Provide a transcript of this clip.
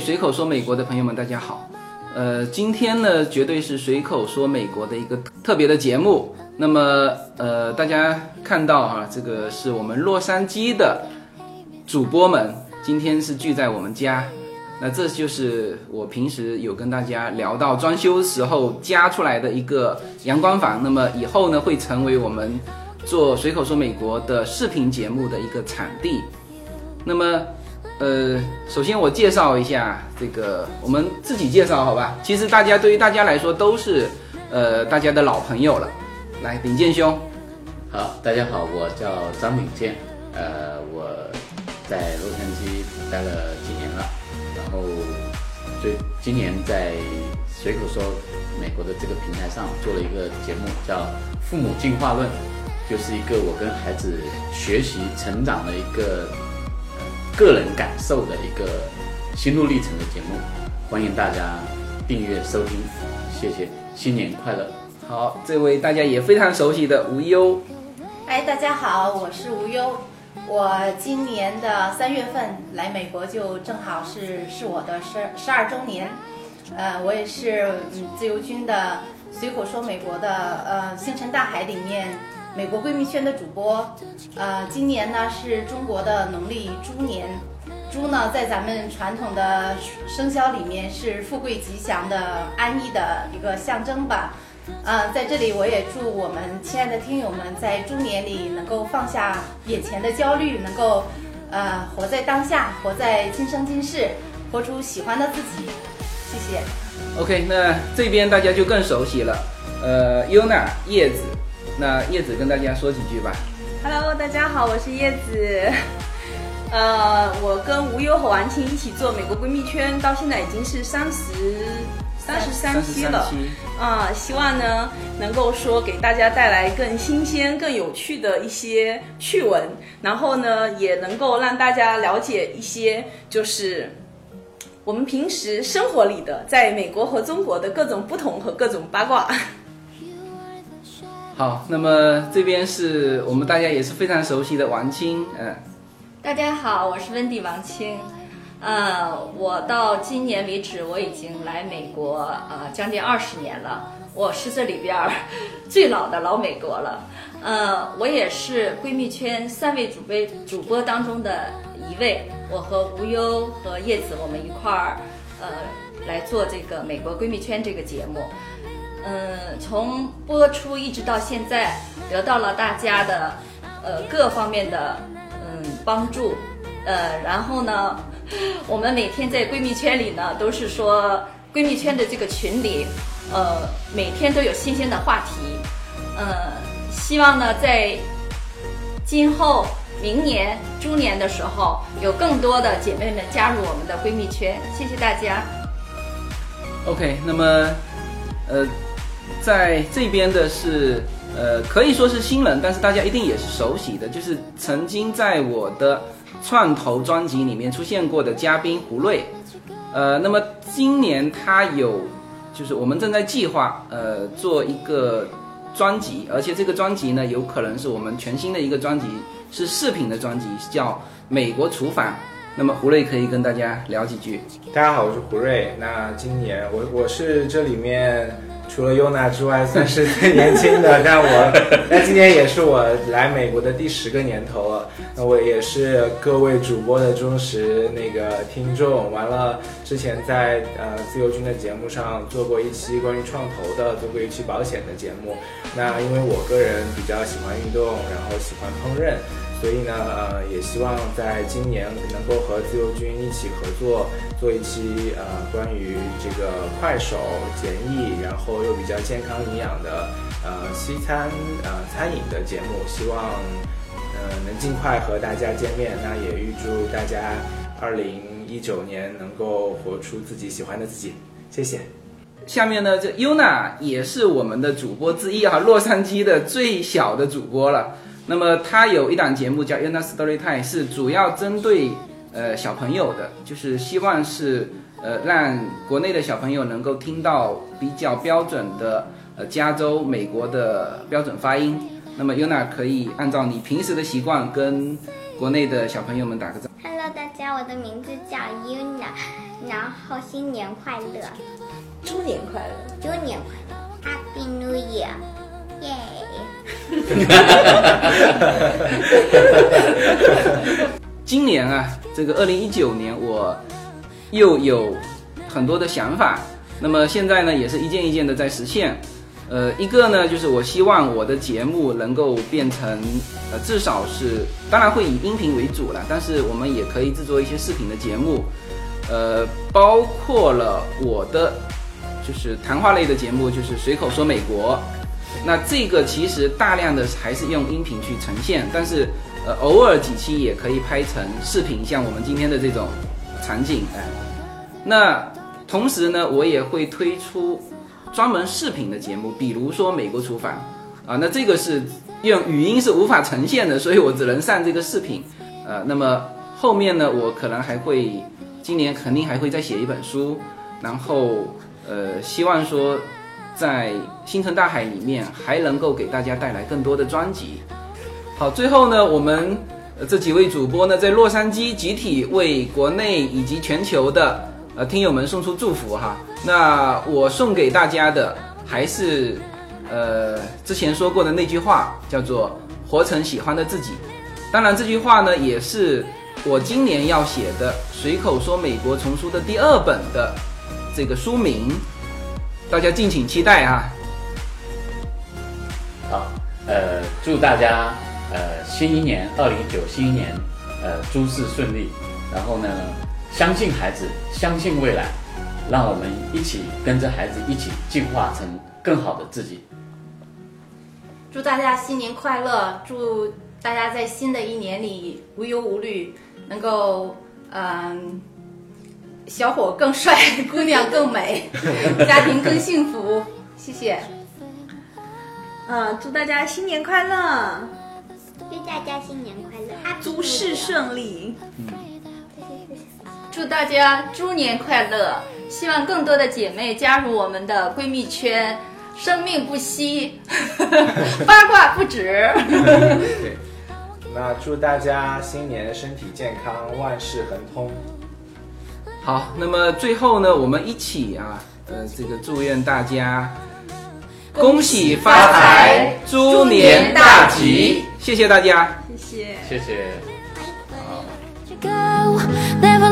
随口说美国的朋友们，大家好。呃，今天呢，绝对是随口说美国的一个特别的节目。那么，呃，大家看到哈，这个是我们洛杉矶的主播们，今天是聚在我们家。那这就是我平时有跟大家聊到装修时候加出来的一个阳光房。那么以后呢，会成为我们做随口说美国的视频节目的一个场地。那么。呃，首先我介绍一下这个，我们自己介绍好吧？其实大家对于大家来说都是，呃，大家的老朋友了。来，秉健兄，好，大家好，我叫张秉健，呃，我在洛杉矶待了几年了，然后最今年在随口说美国的这个平台上做了一个节目，叫《父母进化论》，就是一个我跟孩子学习成长的一个。个人感受的一个心路历程的节目，欢迎大家订阅收听，谢谢，新年快乐！好，这位大家也非常熟悉的无忧，哎，大家好，我是无忧，我今年的三月份来美国，就正好是是我的十十二周年，呃，我也是嗯自由军的随口说美国的呃星辰大海里面。美国闺蜜圈的主播，呃，今年呢是中国的农历猪年，猪呢在咱们传统的生肖里面是富贵吉祥的、安逸的一个象征吧。呃，在这里我也祝我们亲爱的听友们在猪年里能够放下眼前的焦虑，能够呃活在当下，活在今生今世，活出喜欢的自己。谢谢。OK，那这边大家就更熟悉了，呃，Yuna 叶子。那叶子跟大家说几句吧。Hello，大家好，我是叶子。呃，我跟无忧和王青一起做美国闺蜜圈，到现在已经是三十三十三期了。啊，希望呢能够说给大家带来更新鲜、更有趣的一些趣闻，然后呢也能够让大家了解一些就是我们平时生活里的在美国和中国的各种不同和各种八卦。好，那么这边是我们大家也是非常熟悉的王青，嗯，大家好，我是温迪王青，呃，我到今年为止我已经来美国呃将近二十年了，我是这里边最老的老美国了，呃，我也是闺蜜圈三位主播主播当中的一位，我和无忧和叶子我们一块儿呃来做这个美国闺蜜圈这个节目。嗯，从播出一直到现在，得到了大家的呃各方面的嗯帮助，呃，然后呢，我们每天在闺蜜圈里呢，都是说闺蜜圈的这个群里，呃，每天都有新鲜的话题，呃，希望呢在今后明年猪年的时候，有更多的姐妹们加入我们的闺蜜圈，谢谢大家。OK，那么呃。在这边的是，呃，可以说是新人，但是大家一定也是熟悉的，就是曾经在我的创投专辑里面出现过的嘉宾胡瑞，呃，那么今年他有，就是我们正在计划，呃，做一个专辑，而且这个专辑呢，有可能是我们全新的一个专辑，是视频的专辑，叫《美国厨房》。那么胡瑞可以跟大家聊几句。大家好，我是胡瑞。那今年我我是这里面。除了优娜之外，算是最年轻的。但我那今年也是我来美国的第十个年头了。那我也是各位主播的忠实那个听众。完了，之前在呃自由军的节目上做过一期关于创投的，做过一期保险的节目。那因为我个人比较喜欢运动，然后喜欢烹饪。所以呢，呃，也希望在今年能够和自由军一起合作，做一期呃关于这个快手简易，然后又比较健康营养的呃西餐呃餐饮的节目。希望呃能尽快和大家见面。那也预祝大家二零一九年能够活出自己喜欢的自己。谢谢。下面呢，这 Yuna 也是我们的主播之一啊，洛杉矶的最小的主播了。那么他有一档节目叫《Yuna Story Time》，是主要针对呃小朋友的，就是希望是呃让国内的小朋友能够听到比较标准的呃加州美国的标准发音。那么 Yuna 可以按照你平时的习惯跟国内的小朋友们打个招呼。Hello，大家，我的名字叫 Yuna，然后新年快乐，猪年快乐，猪年快乐，Happy New Year，耶！今年啊，这个二零一九年，我又有很多的想法，那么现在呢，也是一件一件的在实现。呃，一个呢，就是我希望我的节目能够变成，呃，至少是，当然会以音频为主了，但是我们也可以制作一些视频的节目，呃，包括了我的就是谈话类的节目，就是随口说美国，那这个其实大量的还是用音频去呈现，但是呃，偶尔几期也可以拍成视频，像我们今天的这种场景，哎，那同时呢，我也会推出。专门视频的节目，比如说美国厨房，啊，那这个是用语音是无法呈现的，所以我只能上这个视频，呃，那么后面呢，我可能还会今年肯定还会再写一本书，然后呃，希望说在星辰大海里面还能够给大家带来更多的专辑。好，最后呢，我们这几位主播呢，在洛杉矶集体为国内以及全球的。呃，听友们送出祝福哈。那我送给大家的还是，呃，之前说过的那句话，叫做“活成喜欢的自己”。当然，这句话呢，也是我今年要写的《随口说美国》丛书的第二本的这个书名，大家敬请期待啊。好，呃，祝大家呃新一年二零一九新一年呃诸事顺利，然后呢。相信孩子，相信未来，让我们一起跟着孩子一起进化成更好的自己。祝大家新年快乐！祝大家在新的一年里无忧无虑，能够嗯，小伙更帅，姑娘更美，家庭更幸福。谢谢。嗯，祝大家新年快乐！祝大家新年快乐！诸事顺利。祝大家猪年快乐！希望更多的姐妹加入我们的闺蜜圈，生命不息，八卦不止。对，那祝大家新年身体健康，万事亨通。好，那么最后呢，我们一起啊，呃，这个祝愿大家恭喜发财，猪年大吉！谢谢大家，谢谢，谢谢。never